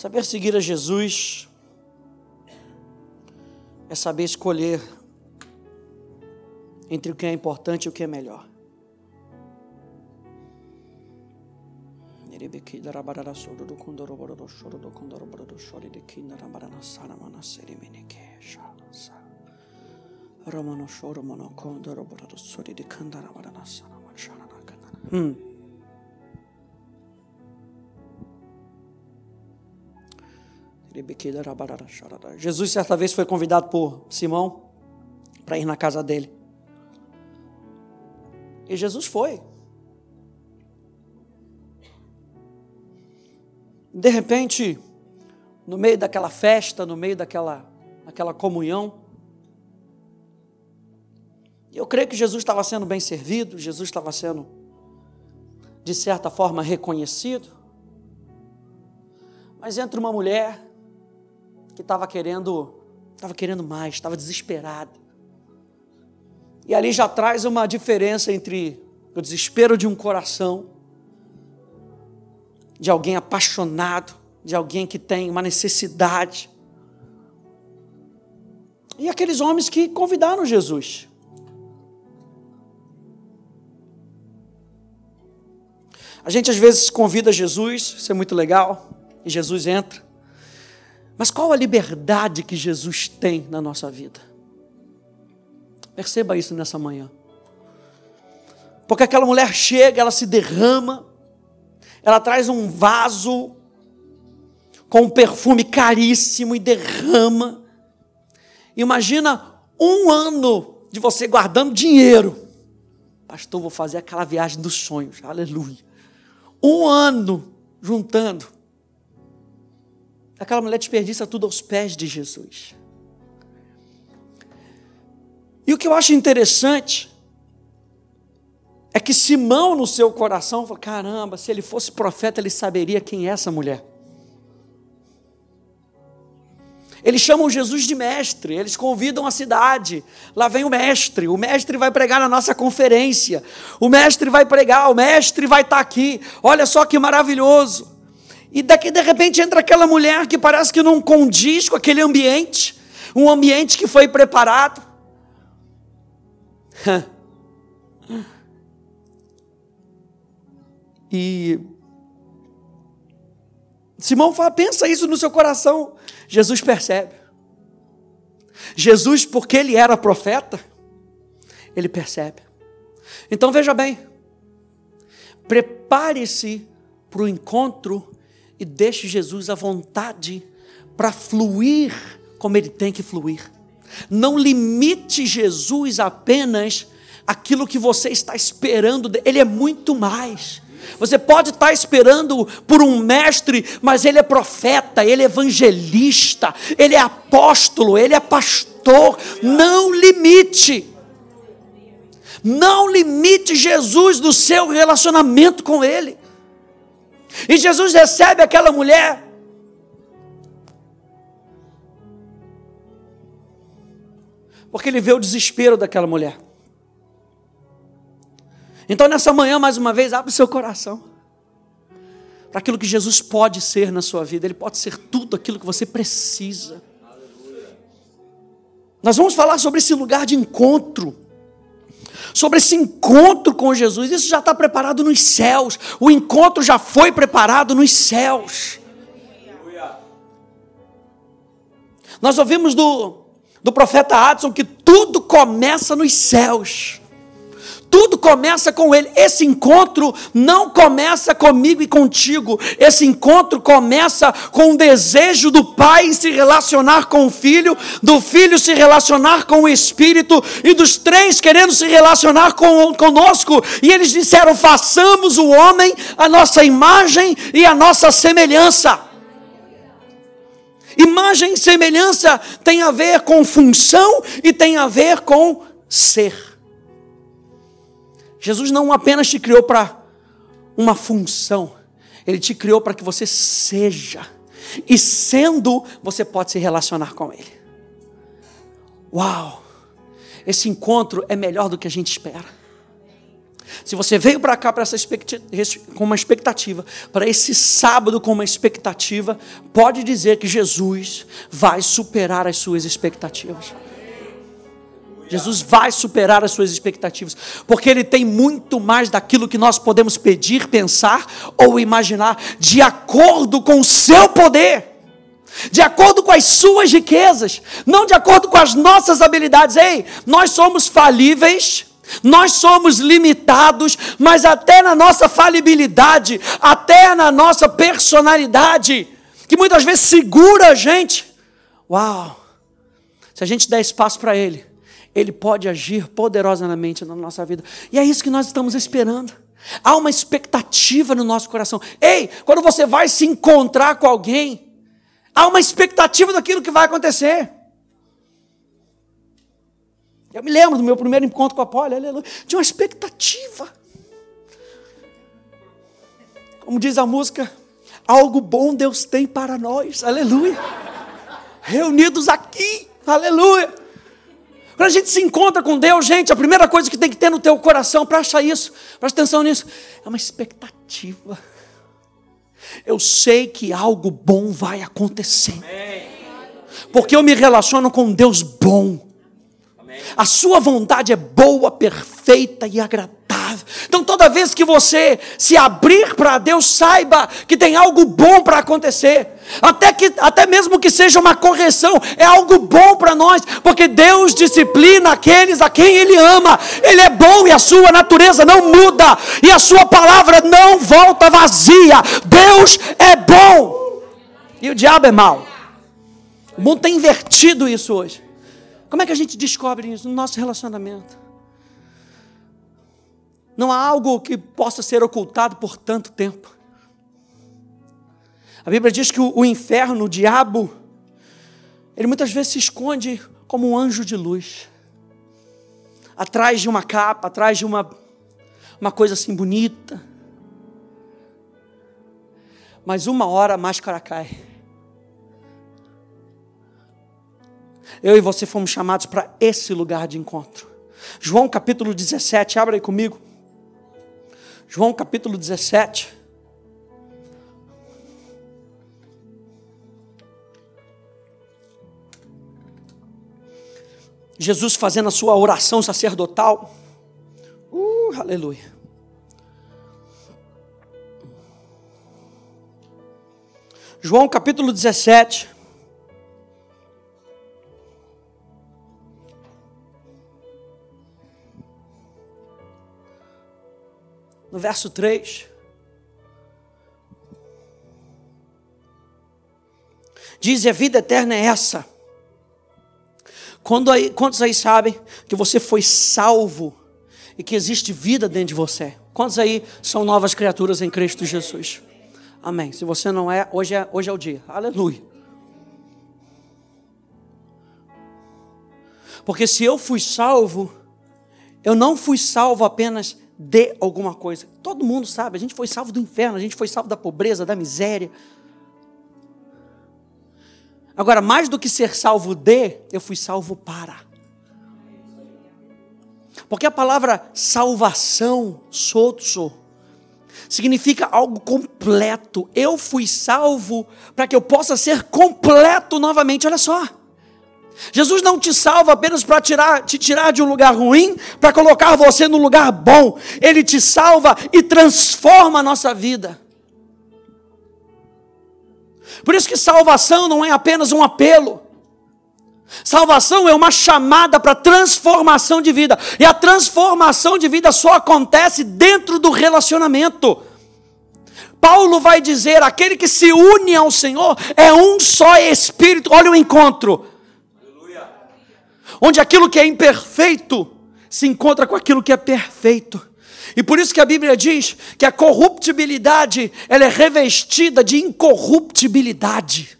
Saber seguir a Jesus é saber escolher entre o que é importante e o que é melhor. Hum. Jesus certa vez foi convidado por Simão para ir na casa dele. E Jesus foi. De repente, no meio daquela festa, no meio daquela, daquela comunhão, eu creio que Jesus estava sendo bem servido, Jesus estava sendo, de certa forma, reconhecido. Mas entra uma mulher que estava querendo, estava querendo mais, estava desesperada. E ali já traz uma diferença entre o desespero de um coração, de alguém apaixonado, de alguém que tem uma necessidade. E aqueles homens que convidaram Jesus. A gente às vezes convida Jesus, isso é muito legal, e Jesus entra. Mas qual a liberdade que Jesus tem na nossa vida? Perceba isso nessa manhã. Porque aquela mulher chega, ela se derrama, ela traz um vaso com um perfume caríssimo e derrama. Imagina um ano de você guardando dinheiro. Pastor, vou fazer aquela viagem dos sonhos, aleluia. Um ano juntando Aquela mulher desperdiça tudo aos pés de Jesus. E o que eu acho interessante é que Simão, no seu coração, falou: caramba, se ele fosse profeta, ele saberia quem é essa mulher. Eles chamam Jesus de mestre, eles convidam a cidade. Lá vem o mestre, o mestre vai pregar na nossa conferência, o mestre vai pregar, o mestre vai estar aqui. Olha só que maravilhoso. E daqui de repente entra aquela mulher que parece que não condiz com aquele ambiente, um ambiente que foi preparado. E Simão fala, pensa isso no seu coração. Jesus percebe. Jesus, porque ele era profeta, ele percebe. Então veja bem, prepare-se para o encontro e deixe Jesus à vontade para fluir como ele tem que fluir. Não limite Jesus apenas aquilo que você está esperando, ele é muito mais. Você pode estar esperando por um mestre, mas ele é profeta, ele é evangelista, ele é apóstolo, ele é pastor. Não limite. Não limite Jesus do seu relacionamento com ele. E Jesus recebe aquela mulher. Porque ele vê o desespero daquela mulher. Então, nessa manhã, mais uma vez, abre o seu coração para aquilo que Jesus pode ser na sua vida. Ele pode ser tudo aquilo que você precisa. Nós vamos falar sobre esse lugar de encontro sobre esse encontro com Jesus. Isso já está preparado nos céus. O encontro já foi preparado nos céus. Nós ouvimos do, do profeta Adson que tudo começa nos céus. Tudo começa com Ele. Esse encontro não começa comigo e contigo. Esse encontro começa com o desejo do Pai em se relacionar com o Filho, do Filho se relacionar com o Espírito e dos três querendo se relacionar com, conosco. E eles disseram: façamos o homem a nossa imagem e a nossa semelhança. Imagem e semelhança tem a ver com função e tem a ver com ser. Jesus não apenas te criou para uma função, ele te criou para que você seja. E sendo, você pode se relacionar com ele. Uau! Esse encontro é melhor do que a gente espera. Se você veio para cá para essa com uma expectativa, para esse sábado com uma expectativa, pode dizer que Jesus vai superar as suas expectativas. Jesus vai superar as suas expectativas, porque Ele tem muito mais daquilo que nós podemos pedir, pensar ou imaginar, de acordo com o seu poder, de acordo com as suas riquezas, não de acordo com as nossas habilidades. Ei, nós somos falíveis, nós somos limitados, mas até na nossa falibilidade, até na nossa personalidade, que muitas vezes segura a gente. Uau! Se a gente der espaço para Ele, Ele pode agir poderosamente na nossa vida. E é isso que nós estamos esperando. Há uma expectativa no nosso coração. Ei, quando você vai se encontrar com alguém, há uma expectativa daquilo que vai acontecer. Eu me lembro do meu primeiro encontro com a Polly, aleluia. Tinha uma expectativa. Como diz a música, algo bom Deus tem para nós, aleluia. Reunidos aqui, aleluia. Quando a gente se encontra com Deus, gente, a primeira coisa que tem que ter no teu coração para achar isso, presta atenção nisso, é uma expectativa. Eu sei que algo bom vai acontecer. Porque eu me relaciono com um Deus bom. A sua vontade é boa, perfeita e agradável. Então, toda vez que você se abrir para Deus, saiba que tem algo bom para acontecer. Até, que, até mesmo que seja uma correção, é algo bom para nós, porque Deus disciplina aqueles a quem Ele ama. Ele é bom e a sua natureza não muda, e a sua palavra não volta vazia. Deus é bom e o diabo é mau. O mundo tem invertido isso hoje. Como é que a gente descobre isso? No nosso relacionamento. Não há algo que possa ser ocultado por tanto tempo. A Bíblia diz que o, inferno, o diabo, ele muitas vezes se esconde como um anjo de luz. Atrás de uma capa, atrás de uma, uma coisa assim bonita. Mas uma hora a máscara cai. Eu e você fomos chamados para esse lugar de encontro. João capítulo 17, abra aí comigo. João capítulo 17. Jesus fazendo a sua oração sacerdotal. Uh, aleluia. João capítulo 17. Verso 3. Diz: a vida eterna é essa. Quando aí, quantos aí sabem que você foi salvo e que existe vida dentro de você? Quantos aí são novas criaturas em Cristo Jesus? Amém. Se você não é, hoje é, hoje é o dia. Aleluia. Porque se eu fui salvo, eu não fui salvo apenas de alguma coisa. Todo mundo sabe, a gente foi salvo do inferno, a gente foi salvo da pobreza, da miséria. Agora, mais do que ser salvo de, eu fui salvo para. Porque a palavra salvação, sozo, significa algo completo. Eu fui salvo para que eu possa ser completo novamente. Olha só. Jesus não te salva apenas para tirar, te tirar de um lugar ruim, para colocar você no lugar bom. Ele te salva e transforma a nossa vida. Por isso que salvação não é apenas um apelo. Salvação é uma chamada para transformação de vida. E a transformação de vida só acontece dentro do relacionamento. Paulo vai dizer: aquele que se une ao Senhor é um só espírito. Olha o encontro onde aquilo que é imperfeito se encontra com aquilo que é perfeito. E por isso que a Bíblia diz que a corruptibilidade ela é revestida de incorruptibilidade.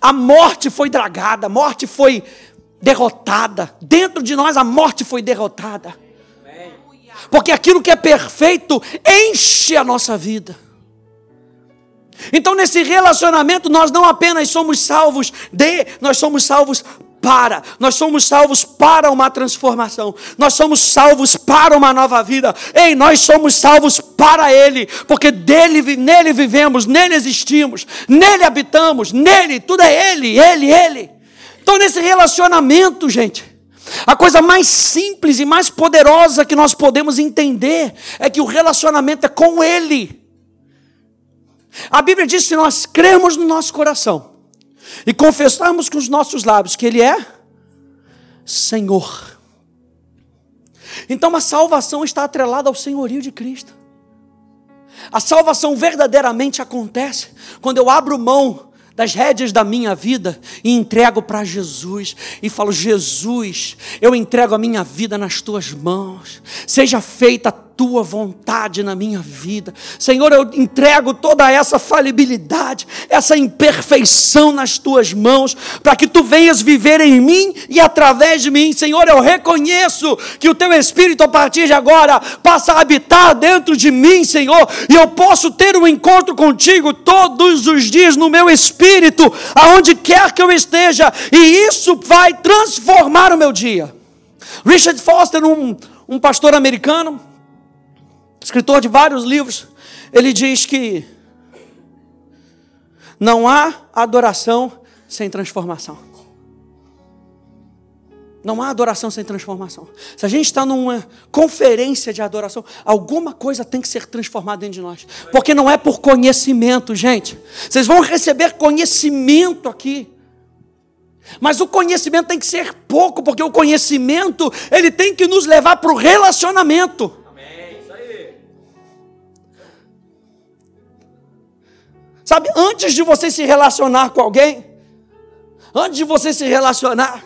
A morte foi dragada, a morte foi derrotada. Dentro de nós a morte foi derrotada. Porque aquilo que é perfeito enche a nossa vida. Então, nesse relacionamento, nós não apenas somos salvos de, nós somos salvos para. Nós somos salvos para uma transformação. Nós somos salvos para uma nova vida. Ei, nós somos salvos para Ele, porque dele, nele vivemos, nele existimos, nele habitamos, nele, tudo é Ele, Ele, Ele. Então, nesse relacionamento, gente, a coisa mais simples e mais poderosa que nós podemos entender é que o relacionamento é com Ele. A Bíblia diz que nós cremos no nosso coração e confessarmos com os nossos lábios que Ele é Senhor. Então a salvação está atrelada ao senhorio de Cristo. A salvação verdadeiramente acontece quando eu abro mão das rédeas da minha vida e entrego para Jesus e falo: Jesus, eu entrego a minha vida nas tuas mãos, seja feita a tua vontade na minha vida. Senhor, eu entrego toda essa falibilidade, essa imperfeição nas tuas mãos, para que tu venhas viver em mim e através de mim. Senhor, eu reconheço que o teu Espírito, a partir de agora, passa a habitar dentro de mim, Senhor, e eu posso ter um encontro contigo todos os dias no meu espírito, aonde quer que eu esteja, e isso vai transformar o meu dia. Richard Foster, um, um pastor americano, escritor de vários livros, ele diz que não há adoração sem transformação. Não há adoração sem transformação. Se a gente está numa conferência de adoração, alguma coisa tem que ser transformada dentro de nós. Porque não é por conhecimento, gente. Vocês vão receber conhecimento aqui. Mas o conhecimento tem que ser pouco, porque o conhecimento, ele tem que nos levar para o relacionamento. Sabe, antes de você se relacionar com alguém, antes de você se relacionar,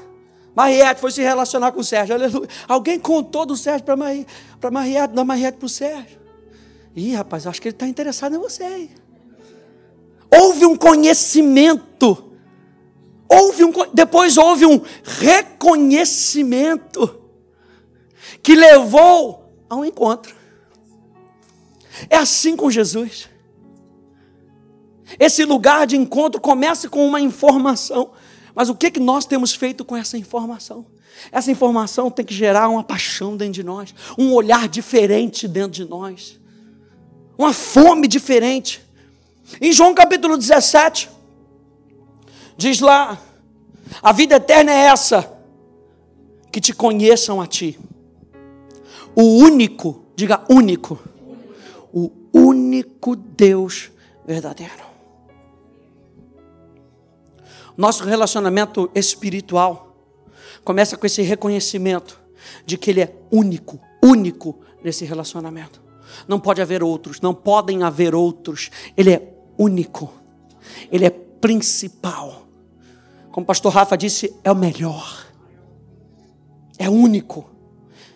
Mariette foi se relacionar com o Sérgio, aleluia. Alguém contou do Sérgio para Mariette, para Mariette, da Mariette para o Sérgio. Ih, rapaz, acho que ele está interessado em você. Hein? Houve um conhecimento, houve um, depois houve um reconhecimento que levou a um encontro. É assim com Jesus. Esse lugar de encontro começa com uma informação. Mas o que, que nós temos feito com essa informação? Essa informação tem que gerar uma paixão dentro de nós, um olhar diferente dentro de nós, uma fome diferente. Em João capítulo 17, diz lá: a vida eterna é essa, que te conheçam a ti, o único, diga único, o único Deus verdadeiro. Nosso relacionamento espiritual começa com esse reconhecimento de que Ele é único, único nesse relacionamento. Não pode haver outros, não podem haver outros. Ele é único, Ele é principal. Como o pastor Rafa disse, é o melhor, é único.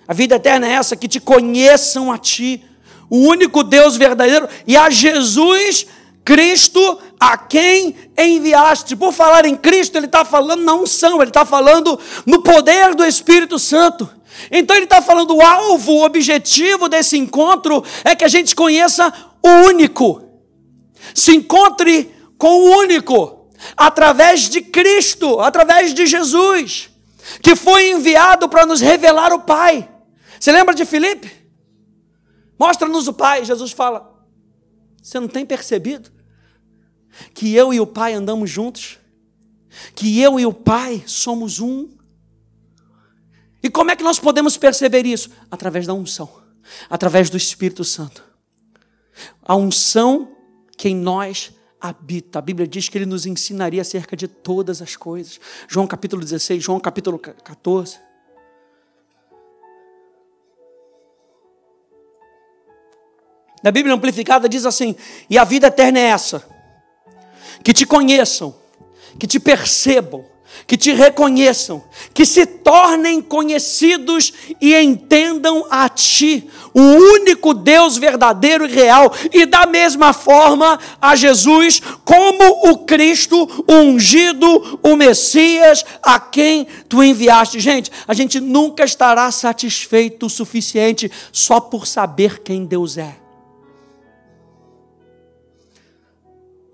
A vida eterna é essa, que te conheçam a Ti, o único Deus verdadeiro, e a Jesus Cristo a quem enviaste. Por falar em Cristo, ele está falando na unção, ele está falando no poder do Espírito Santo. Então ele está falando o alvo, o objetivo desse encontro é que a gente conheça o único. Se encontre com o único, através de Cristo, através de Jesus, que foi enviado para nos revelar o Pai. Você lembra de Filipe? Mostra-nos o Pai. Jesus fala: Você não tem percebido? Que eu e o Pai andamos juntos, que eu e o Pai somos um. E como é que nós podemos perceber isso? Através da unção, através do Espírito Santo. A unção que em nós habita. A Bíblia diz que ele nos ensinaria acerca de todas as coisas. João capítulo 16, João capítulo 14. Na Bíblia Amplificada diz assim: E a vida eterna é essa que te conheçam, que te percebam, que te reconheçam, que se tornem conhecidos e entendam a Ti, o único Deus verdadeiro e real, e da mesma forma a Jesus como o Cristo, o ungido, o Messias, a quem Tu enviaste. Gente, a gente nunca estará satisfeito o suficiente só por saber quem Deus é.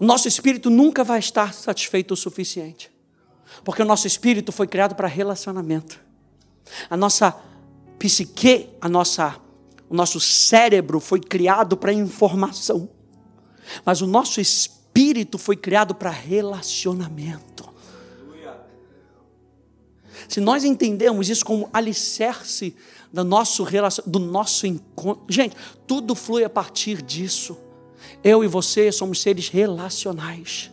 Nosso espírito nunca vai estar satisfeito o suficiente. Porque o nosso espírito foi criado para relacionamento. A nossa psique, a nossa, o nosso cérebro foi criado para informação. Mas o nosso espírito foi criado para relacionamento. Se nós entendemos isso como alicerce do nosso, do nosso encontro, gente, tudo flui a partir disso. Eu e você somos seres relacionais.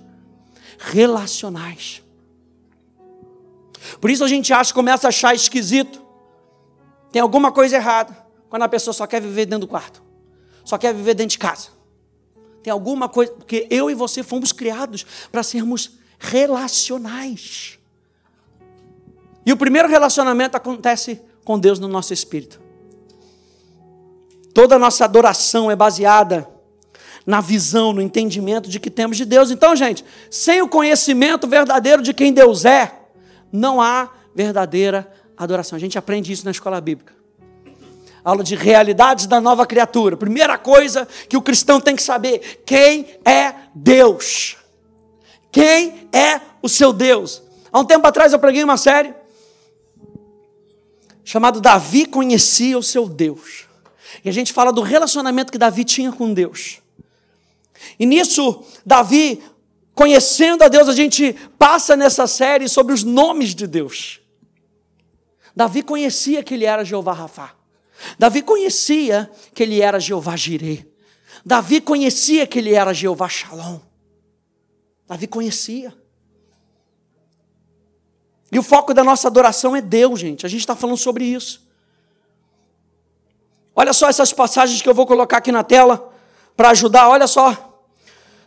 Relacionais. Por isso a gente acha, começa a achar esquisito. Tem alguma coisa errada quando a pessoa só quer viver dentro do quarto, só quer viver dentro de casa. Tem alguma coisa, porque eu e você fomos criados para sermos relacionais. E o primeiro relacionamento acontece com Deus no nosso espírito. Toda a nossa adoração é baseada na visão, no entendimento de que temos de Deus. Então, gente, sem o conhecimento verdadeiro de quem Deus é, não há verdadeira adoração. A gente aprende isso na escola bíblica. Aula de realidades da nova criatura. Primeira coisa que o cristão tem que saber: quem é Deus? Quem é o seu Deus? Há um tempo atrás eu preguei uma série chamada Davi conhecia o seu Deus. E a gente fala do relacionamento que Davi tinha com Deus. E nisso, Davi, conhecendo a Deus, a gente passa nessa série sobre os nomes de Deus. Davi conhecia que ele era Jeová Rafá. Davi conhecia que ele era Jeová Jirê. Davi conhecia que ele era Jeová Shalom. Davi conhecia. E o foco da nossa adoração é Deus, gente. A gente está falando sobre isso. Olha só essas passagens que eu vou colocar aqui na tela para ajudar. Olha só.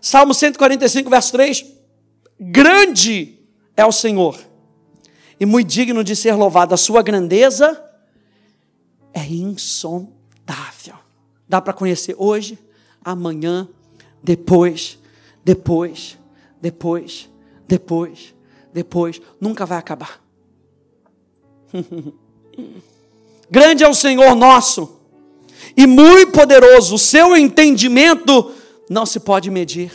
Salmo 145, verso 3. Grande é o Senhor e muito digno de ser louvado. A sua grandeza é insondável. Dá para conhecer hoje, amanhã, depois, depois, depois, depois, depois. Nunca vai acabar. Grande é o Senhor nosso e muito poderoso. O seu entendimento não se pode medir.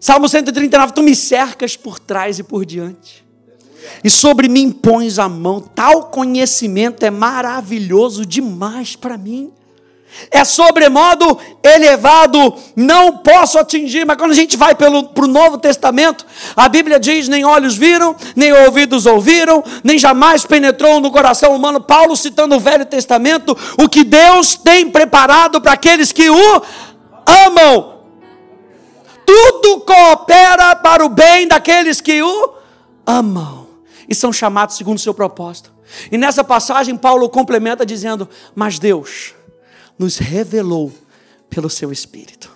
Salmo 139, tu me cercas por trás e por diante e sobre mim pões a mão. Tal conhecimento é maravilhoso demais para mim. É sobremodo elevado, não posso atingir, mas quando a gente vai para o Novo Testamento, a Bíblia diz: nem olhos viram, nem ouvidos ouviram, nem jamais penetrou no coração humano. Paulo citando o Velho Testamento, o que Deus tem preparado para aqueles que o amam. Tudo coopera para o bem daqueles que o amam e são chamados segundo o seu propósito. E nessa passagem, Paulo complementa dizendo: Mas Deus nos revelou pelo seu Espírito.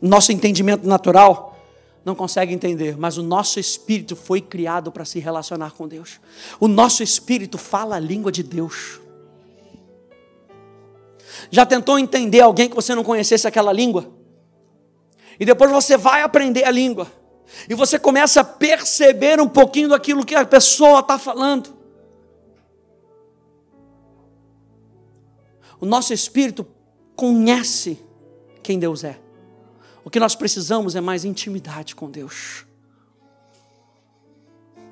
Nosso entendimento natural não consegue entender, mas o nosso espírito foi criado para se relacionar com Deus. O nosso espírito fala a língua de Deus. Já tentou entender alguém que você não conhecesse aquela língua? E depois você vai aprender a língua. E você começa a perceber um pouquinho daquilo que a pessoa está falando. O nosso espírito conhece quem Deus é. O que nós precisamos é mais intimidade com Deus.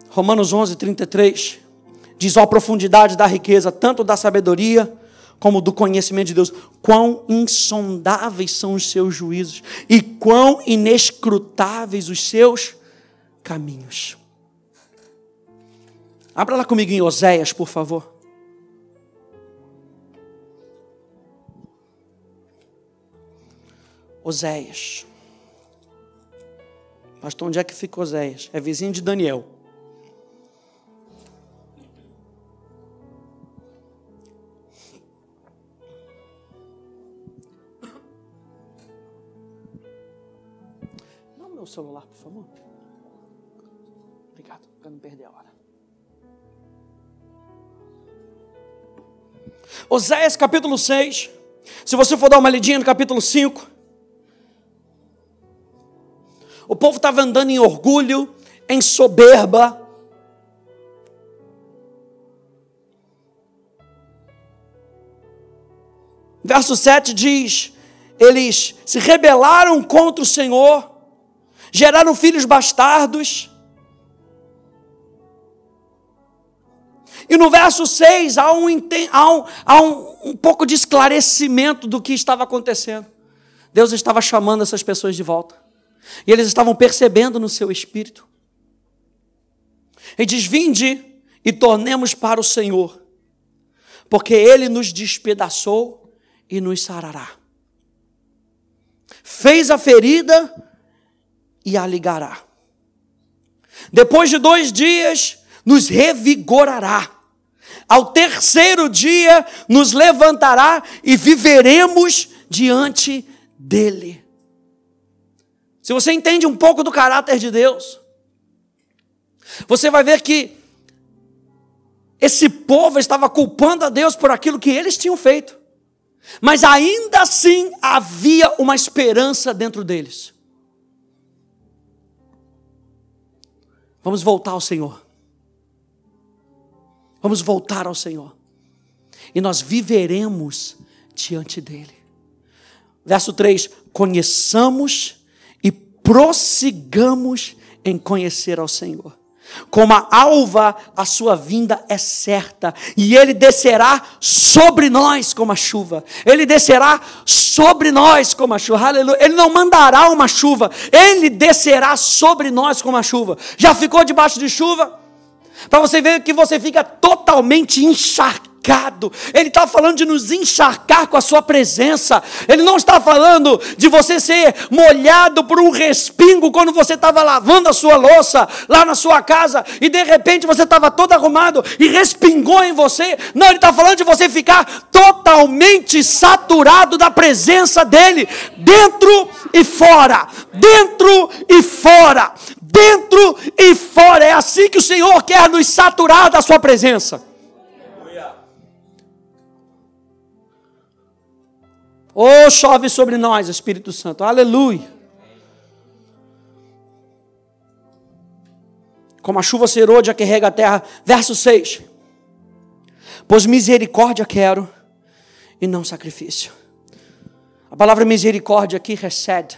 Romanos 11, 33 diz: Ó, a profundidade da riqueza, tanto da sabedoria como do conhecimento de Deus. Quão insondáveis são os seus juízos e quão inescrutáveis os seus caminhos. Abra lá comigo em Oséias, por favor. Oséias. Pastor, onde é que fica Oséias? É vizinho de Daniel. Favor? Obrigado, para não perder a hora. Oséias capítulo 6. Se você for dar uma lidinha no capítulo 5. O povo estava andando em orgulho, em soberba. Verso 7 diz: Eles se rebelaram contra o Senhor geraram filhos bastardos. E no verso 6 há, um, há, um, há um, um pouco de esclarecimento do que estava acontecendo. Deus estava chamando essas pessoas de volta. E eles estavam percebendo no seu espírito. E diz: Vinde e tornemos para o Senhor, porque Ele nos despedaçou e nos sarará. Fez a ferida e a ligará. Depois de dois dias, nos revigorará. Ao terceiro dia, nos levantará e viveremos diante dele. Se você entende um pouco do caráter de Deus, você vai ver que esse povo estava culpando a Deus por aquilo que eles tinham feito, mas ainda assim havia uma esperança dentro deles. Vamos voltar ao Senhor. Vamos voltar ao Senhor. E nós viveremos diante dEle. Verso 3: Conheçamos e prossigamos em conhecer ao Senhor. Como a alva, a sua vinda é certa, e ele descerá sobre nós como a chuva. Ele descerá sobre nós como a chuva. Aleluia. Ele não mandará uma chuva, ele descerá sobre nós como a chuva. Já ficou debaixo de chuva? Para você ver que você fica totalmente encharcado ele está falando de nos encharcar com a Sua presença. Ele não está falando de você ser molhado por um respingo quando você estava lavando a sua louça lá na sua casa e de repente você estava todo arrumado e respingou em você. Não, ele está falando de você ficar totalmente saturado da presença dEle, dentro e fora. Dentro e fora dentro e fora. É assim que o Senhor quer nos saturar da Sua presença. Oh, chove sobre nós, Espírito Santo. Aleluia. Como a chuva serôdia que rega a terra. Verso 6. Pois misericórdia quero e não sacrifício. A palavra misericórdia aqui recebe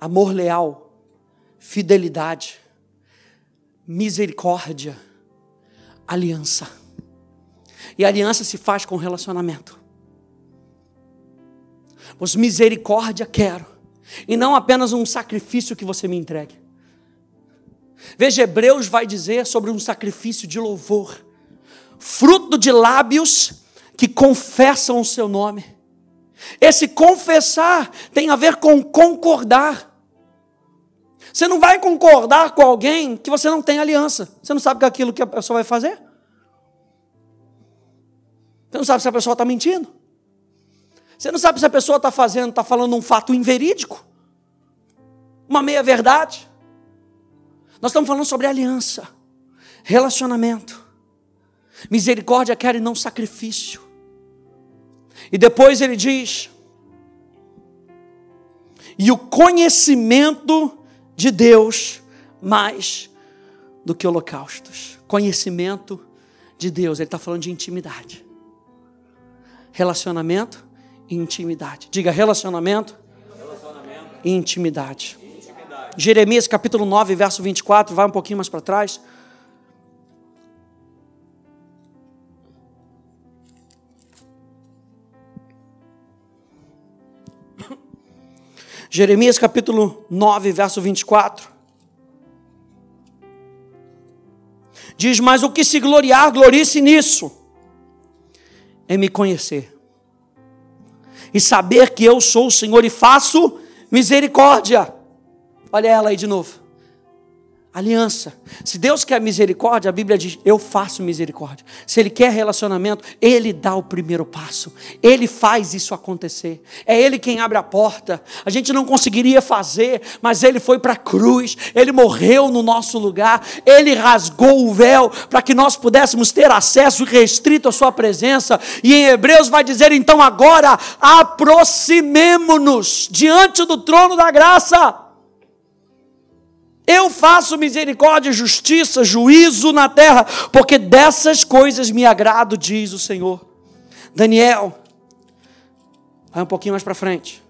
amor leal, fidelidade, misericórdia, aliança. E aliança se faz com relacionamento. Pois misericórdia quero, e não apenas um sacrifício que você me entregue. Veja, Hebreus vai dizer sobre um sacrifício de louvor, fruto de lábios que confessam o seu nome. Esse confessar tem a ver com concordar. Você não vai concordar com alguém que você não tem aliança. Você não sabe é aquilo que a pessoa vai fazer. Você não sabe se a pessoa está mentindo. Você não sabe se a pessoa está fazendo, está falando um fato inverídico, uma meia verdade. Nós estamos falando sobre aliança, relacionamento, misericórdia quer e não sacrifício. E depois ele diz: e o conhecimento de Deus mais do que holocaustos. Conhecimento de Deus, ele está falando de intimidade. Relacionamento intimidade. Diga relacionamento, relacionamento. e intimidade. intimidade. Jeremias capítulo 9, verso 24, vai um pouquinho mais para trás. Jeremias capítulo 9, verso 24. Diz: Mas o que se gloriar, glorie-se nisso, em me conhecer, e saber que eu sou o Senhor e faço misericórdia. Olha ela aí de novo. Aliança. Se Deus quer misericórdia, a Bíblia diz: Eu faço misericórdia. Se Ele quer relacionamento, Ele dá o primeiro passo. Ele faz isso acontecer. É Ele quem abre a porta. A gente não conseguiria fazer, mas Ele foi para a cruz. Ele morreu no nosso lugar. Ele rasgou o véu para que nós pudéssemos ter acesso restrito à Sua presença. E em Hebreus vai dizer: Então agora aproximemo-nos diante do trono da graça eu faço misericórdia, justiça, juízo na terra, porque dessas coisas me agrado, diz o Senhor. Daniel, vai um pouquinho mais para frente.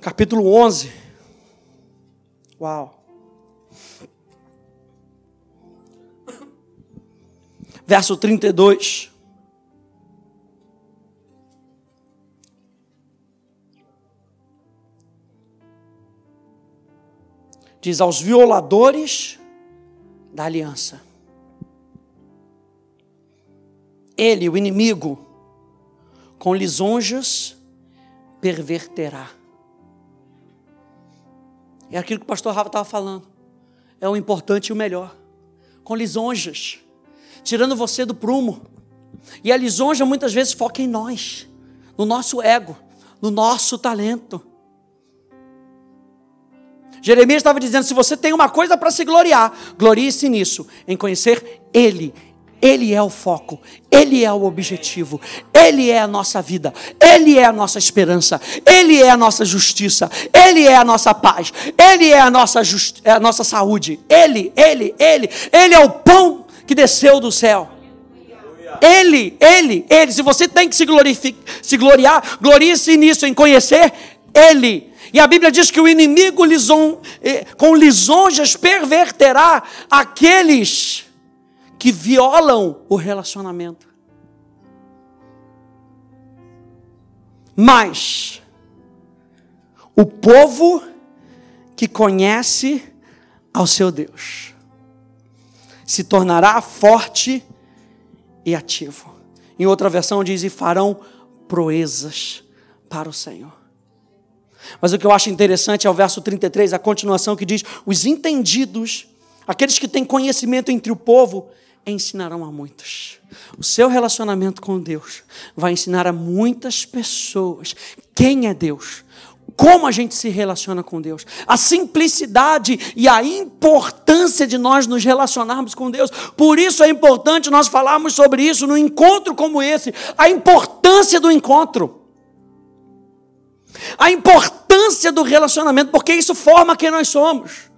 Capítulo 11. Uau. Verso 32. Diz aos violadores da aliança. Ele, o inimigo, com lisonjas, perverterá. É aquilo que o pastor Rafa estava falando. É o importante e o melhor. Com lisonjas, tirando você do prumo. E a lisonja muitas vezes foca em nós, no nosso ego, no nosso talento. Jeremias estava dizendo: se você tem uma coisa para se gloriar, glorie-se nisso, em conhecer Ele ele é o foco, Ele é o objetivo, Ele é a nossa vida, Ele é a nossa esperança, Ele é a nossa justiça, Ele é a nossa paz, Ele é a nossa, just... a nossa saúde, Ele, Ele, Ele, Ele é o pão que desceu do céu. Ele, Ele, Ele. Se você tem que se, se gloriar, glorie-se nisso, em conhecer Ele. E a Bíblia diz que o inimigo lison... Eh, com lisonjas perverterá aqueles que violam o relacionamento. Mas o povo que conhece ao seu Deus se tornará forte e ativo. Em outra versão diz: e farão proezas para o Senhor. Mas o que eu acho interessante é o verso 33, a continuação que diz: os entendidos, aqueles que têm conhecimento entre o povo, ensinarão a muitos. O seu relacionamento com Deus vai ensinar a muitas pessoas quem é Deus, como a gente se relaciona com Deus, a simplicidade e a importância de nós nos relacionarmos com Deus. Por isso é importante nós falarmos sobre isso num encontro como esse, a importância do encontro. A importância do relacionamento, porque isso forma quem nós somos.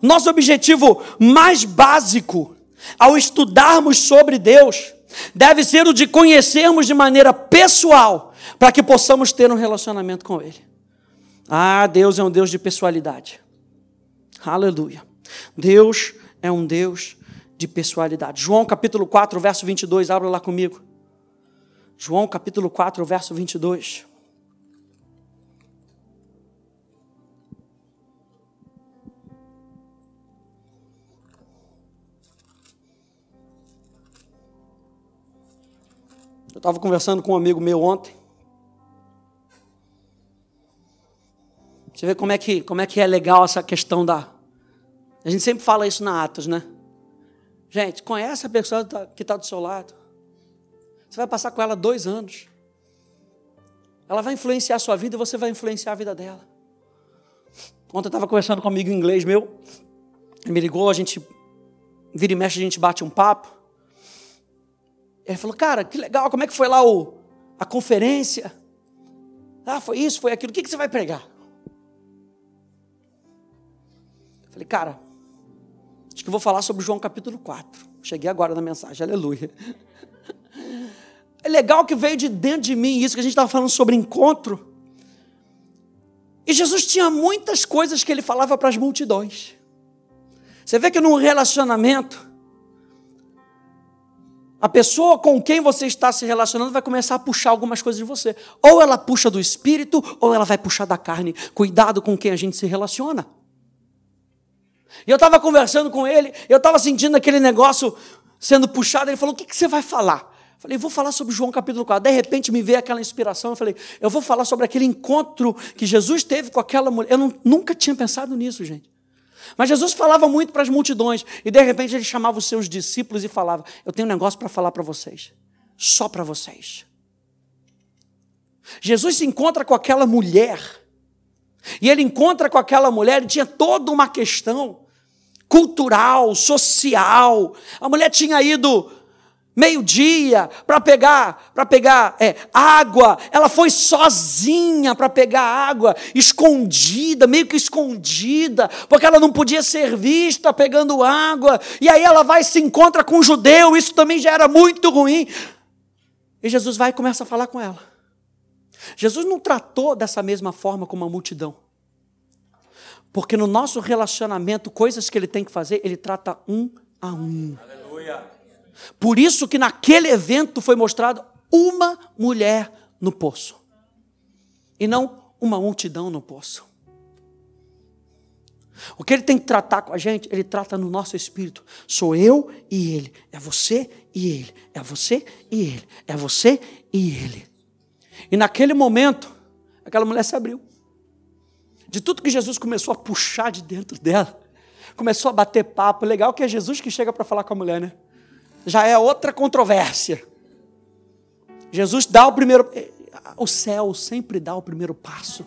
Nosso objetivo mais básico ao estudarmos sobre Deus deve ser o de conhecermos de maneira pessoal, para que possamos ter um relacionamento com Ele. Ah, Deus é um Deus de pessoalidade. Aleluia. Deus é um Deus de pessoalidade. João capítulo 4, verso 22, abra lá comigo. João capítulo 4, verso 22. Estava conversando com um amigo meu ontem. Você vê como é que, como é que é legal essa questão da. A gente sempre fala isso na Atos, né? Gente, conhece a pessoa que está tá do seu lado. Você vai passar com ela dois anos. Ela vai influenciar a sua vida e você vai influenciar a vida dela. Ontem eu estava conversando com um amigo inglês meu. Ele me ligou, a gente vira e mexe, a gente bate um papo. Ele falou, cara, que legal, como é que foi lá o, a conferência? Ah, foi isso, foi aquilo, o que, que você vai pregar? Eu falei, cara, acho que vou falar sobre João capítulo 4. Cheguei agora na mensagem, aleluia. É legal que veio de dentro de mim isso que a gente estava falando sobre encontro. E Jesus tinha muitas coisas que ele falava para as multidões. Você vê que num relacionamento, a pessoa com quem você está se relacionando vai começar a puxar algumas coisas de você. Ou ela puxa do espírito, ou ela vai puxar da carne. Cuidado com quem a gente se relaciona. E eu estava conversando com ele, eu estava sentindo aquele negócio sendo puxado. Ele falou: O que, que você vai falar? Eu falei, vou falar sobre João capítulo 4. De repente me veio aquela inspiração. Eu falei, eu vou falar sobre aquele encontro que Jesus teve com aquela mulher. Eu não, nunca tinha pensado nisso, gente. Mas Jesus falava muito para as multidões, e de repente ele chamava os seus discípulos e falava: Eu tenho um negócio para falar para vocês, só para vocês. Jesus se encontra com aquela mulher, e ele encontra com aquela mulher, e tinha toda uma questão cultural, social. A mulher tinha ido meio-dia para pegar, para pegar é, água. Ela foi sozinha para pegar água, escondida, meio que escondida, porque ela não podia ser vista pegando água. E aí ela vai se encontra com um judeu, isso também já era muito ruim. E Jesus vai e começa a falar com ela. Jesus não tratou dessa mesma forma com uma multidão. Porque no nosso relacionamento, coisas que ele tem que fazer, ele trata um a um. Aleluia. Por isso que naquele evento foi mostrado uma mulher no poço. E não uma multidão no poço. O que ele tem que tratar com a gente, ele trata no nosso espírito. Sou eu e ele. É você e ele. É você e ele. É você e ele. E naquele momento, aquela mulher se abriu. De tudo que Jesus começou a puxar de dentro dela, começou a bater papo. Legal que é Jesus que chega para falar com a mulher, né? Já é outra controvérsia. Jesus dá o primeiro. O céu sempre dá o primeiro passo.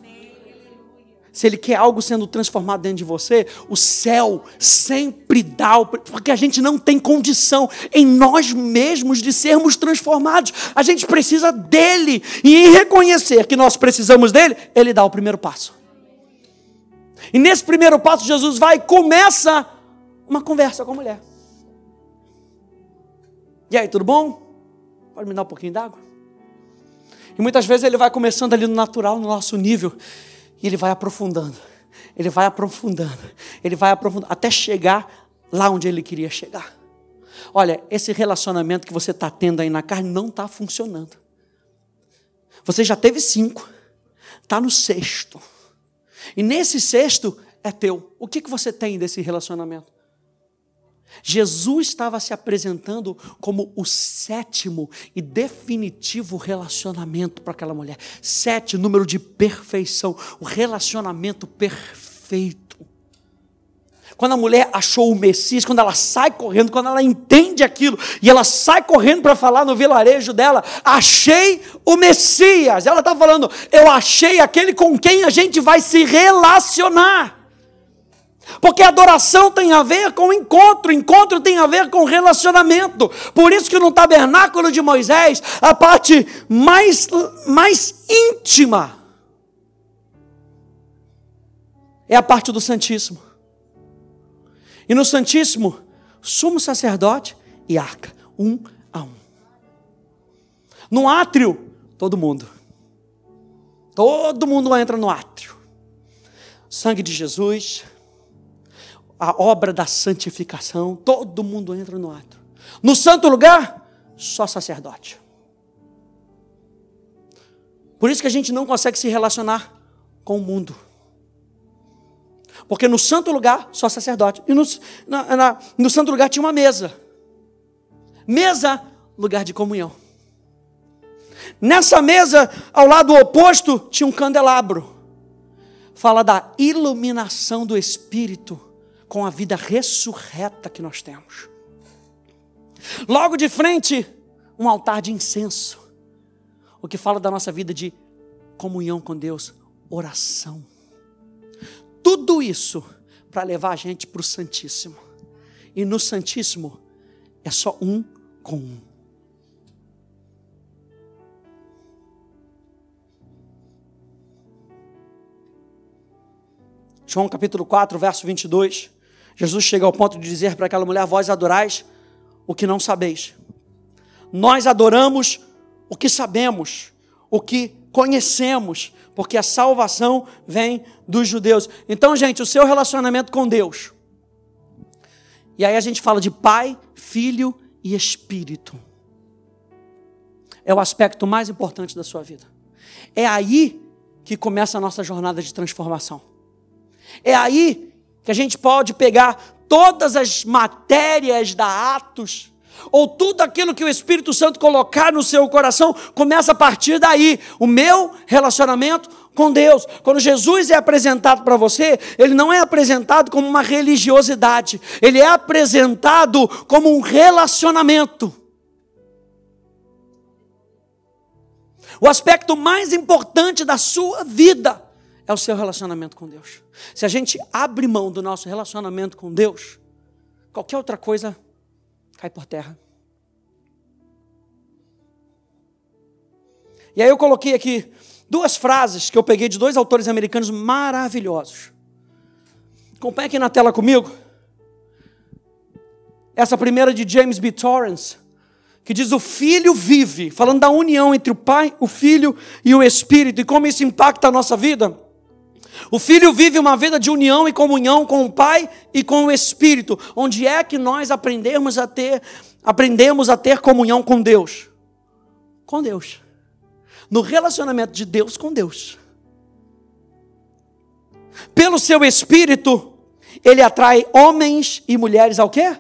Se ele quer algo sendo transformado dentro de você, o céu sempre dá, o, porque a gente não tem condição em nós mesmos de sermos transformados. A gente precisa dele. E em reconhecer que nós precisamos dele, ele dá o primeiro passo. E nesse primeiro passo, Jesus vai e começa uma conversa com a mulher. E aí, tudo bom? Pode me dar um pouquinho d'água? E muitas vezes ele vai começando ali no natural, no nosso nível, e ele vai aprofundando, ele vai aprofundando, ele vai aprofundando, até chegar lá onde ele queria chegar. Olha, esse relacionamento que você está tendo aí na carne não está funcionando. Você já teve cinco, está no sexto. E nesse sexto é teu. O que, que você tem desse relacionamento? Jesus estava se apresentando como o sétimo e definitivo relacionamento para aquela mulher. Sete, número de perfeição, o relacionamento perfeito. Quando a mulher achou o Messias, quando ela sai correndo, quando ela entende aquilo, e ela sai correndo para falar no vilarejo dela, achei o Messias. Ela está falando, eu achei aquele com quem a gente vai se relacionar. Porque adoração tem a ver com encontro, encontro tem a ver com relacionamento. Por isso que no tabernáculo de Moisés, a parte mais, mais íntima é a parte do Santíssimo. E no Santíssimo, sumo sacerdote e arca, um a um. No átrio, todo mundo. Todo mundo entra no átrio. Sangue de Jesus, a obra da santificação, todo mundo entra no ato. No santo lugar, só sacerdote. Por isso que a gente não consegue se relacionar com o mundo. Porque no santo lugar, só sacerdote. E no, na, na, no santo lugar tinha uma mesa. Mesa, lugar de comunhão. Nessa mesa, ao lado oposto, tinha um candelabro. Fala da iluminação do Espírito com a vida ressurreta que nós temos. Logo de frente, um altar de incenso, o que fala da nossa vida de comunhão com Deus, oração. Tudo isso para levar a gente para o Santíssimo. E no Santíssimo é só um com um. João capítulo 4, verso 22. Jesus chega ao ponto de dizer para aquela mulher: Vós adorais o que não sabeis. Nós adoramos o que sabemos, o que conhecemos, porque a salvação vem dos judeus. Então, gente, o seu relacionamento com Deus. E aí a gente fala de Pai, Filho e Espírito. É o aspecto mais importante da sua vida. É aí que começa a nossa jornada de transformação. É aí que a gente pode pegar todas as matérias da Atos, ou tudo aquilo que o Espírito Santo colocar no seu coração, começa a partir daí. O meu relacionamento com Deus. Quando Jesus é apresentado para você, ele não é apresentado como uma religiosidade, ele é apresentado como um relacionamento. O aspecto mais importante da sua vida é o seu relacionamento com Deus. Se a gente abre mão do nosso relacionamento com Deus, qualquer outra coisa cai por terra. E aí eu coloquei aqui duas frases que eu peguei de dois autores americanos maravilhosos. Acompanhe aqui na tela comigo. Essa primeira de James B. Torrance, que diz o Filho vive, falando da união entre o Pai, o Filho e o Espírito, e como isso impacta a nossa vida. O Filho vive uma vida de união e comunhão com o Pai e com o Espírito. Onde é que nós aprendemos a ter, aprendemos a ter comunhão com Deus? Com Deus. No relacionamento de Deus com Deus. Pelo seu Espírito, ele atrai homens e mulheres ao quê?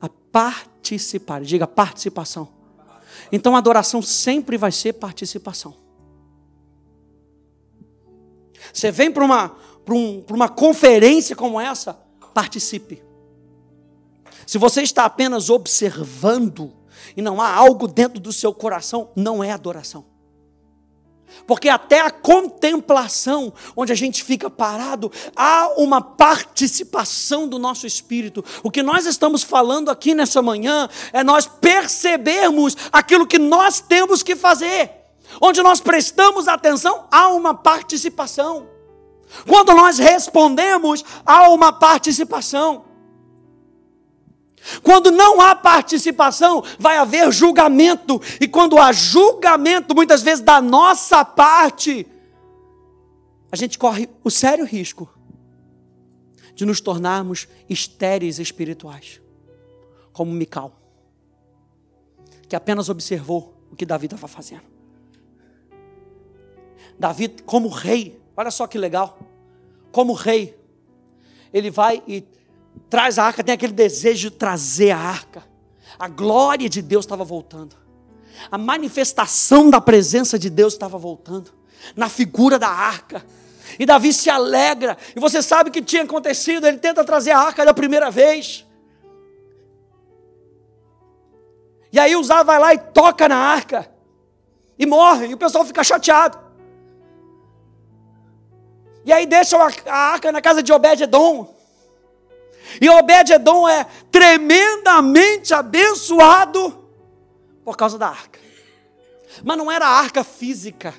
A participar. Diga participação. Então a adoração sempre vai ser participação. Você vem para uma, para um, para uma conferência como essa, participe. Se você está apenas observando e não há algo dentro do seu coração, não é adoração. Porque até a contemplação, onde a gente fica parado, há uma participação do nosso espírito. O que nós estamos falando aqui nessa manhã é nós percebermos aquilo que nós temos que fazer. Onde nós prestamos atenção, há uma participação. Quando nós respondemos, há uma participação. Quando não há participação, vai haver julgamento. E quando há julgamento, muitas vezes da nossa parte, a gente corre o sério risco de nos tornarmos estéreis espirituais, como Mical, que apenas observou o que Davi estava fazendo. Davi, como rei, olha só que legal, como rei, ele vai e traz a arca, tem aquele desejo de trazer a arca. A glória de Deus estava voltando. A manifestação da presença de Deus estava voltando. Na figura da arca. E Davi se alegra. E você sabe o que tinha acontecido. Ele tenta trazer a arca da primeira vez. E aí Uzá vai lá e toca na arca. E morre. E o pessoal fica chateado. E aí deixa a arca na casa de Obed-Edom. E Obed-Edom é tremendamente abençoado por causa da arca. Mas não era a arca física.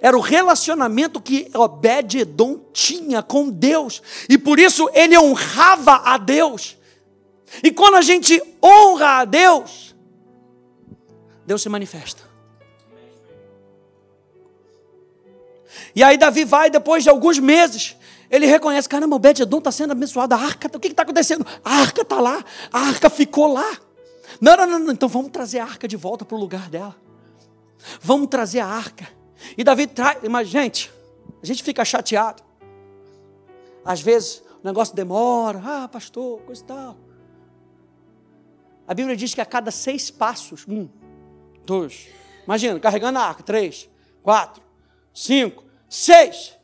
Era o relacionamento que Obed-Edom tinha com Deus. E por isso ele honrava a Deus. E quando a gente honra a Deus, Deus se manifesta. E aí Davi vai, depois de alguns meses, ele reconhece, caramba, o Obed-Edom está sendo abençoado, a arca, o que está acontecendo? A arca está lá, a arca ficou lá. Não, não, não, então vamos trazer a arca de volta para o lugar dela. Vamos trazer a arca. E Davi traz, mas gente, a gente fica chateado. Às vezes o negócio demora, ah, pastor, coisa e tal. A Bíblia diz que a cada seis passos, um, dois, imagina, carregando a arca, três, quatro, cinco, seis.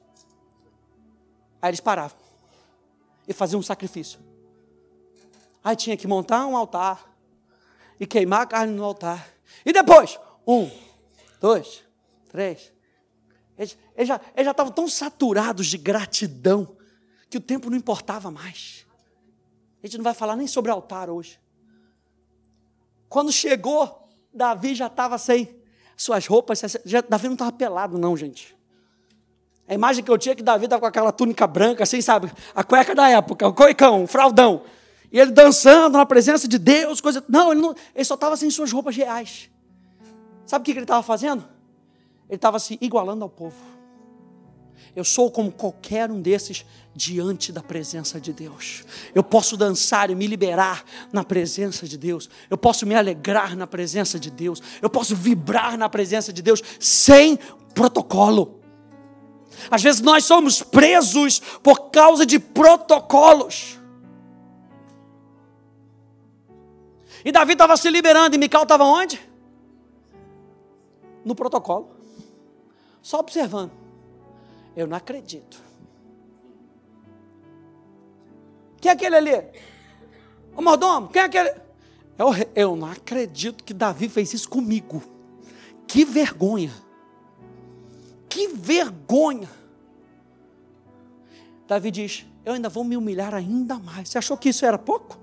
Aí eles paravam e faziam um sacrifício. Aí tinha que montar um altar e queimar a carne no altar. E depois, um, dois, três. Eles, eles já, estavam tão saturados de gratidão que o tempo não importava mais. A gente não vai falar nem sobre altar hoje. Quando chegou, Davi já estava sem suas roupas. Já, Davi não estava pelado, não, gente. A imagem que eu tinha é que Davi estava com aquela túnica branca, assim, sabe? A cueca da época, o coicão, o fraldão. E ele dançando na presença de Deus, coisa. Não, ele, não, ele só estava sem suas roupas reais. Sabe o que ele estava fazendo? Ele estava se igualando ao povo. Eu sou como qualquer um desses diante da presença de Deus. Eu posso dançar e me liberar na presença de Deus. Eu posso me alegrar na presença de Deus. Eu posso vibrar na presença de Deus sem protocolo. Às vezes nós somos presos por causa de protocolos. E Davi estava se liberando e Mical estava onde? No protocolo. Só observando. Eu não acredito. Quem é aquele ali? O mordomo, quem é aquele? Eu, eu não acredito que Davi fez isso comigo. Que vergonha. Que vergonha! Davi diz: Eu ainda vou me humilhar ainda mais. Você achou que isso era pouco?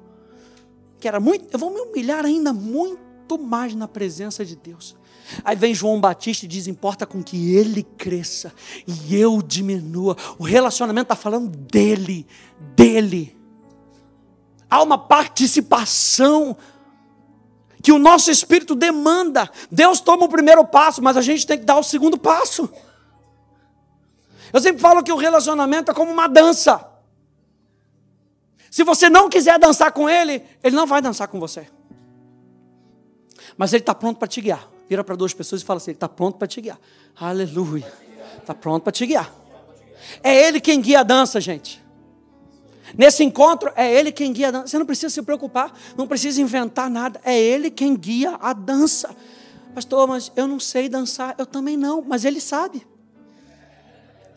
Que era muito? Eu vou me humilhar ainda muito mais na presença de Deus. Aí vem João Batista e diz: importa com que ele cresça e eu diminua. O relacionamento está falando dele, dele. Há uma participação que o nosso espírito demanda. Deus toma o primeiro passo, mas a gente tem que dar o segundo passo. Eu sempre falo que o relacionamento é como uma dança. Se você não quiser dançar com ele, ele não vai dançar com você. Mas ele está pronto para te guiar. Vira para duas pessoas e fala assim: ele está pronto para te guiar. Aleluia. Está pronto para te guiar. É ele quem guia a dança, gente. Nesse encontro, é Ele quem guia a dança. Você não precisa se preocupar, não precisa inventar nada. É Ele quem guia a dança. Pastor, mas eu não sei dançar. Eu também não, mas Ele sabe.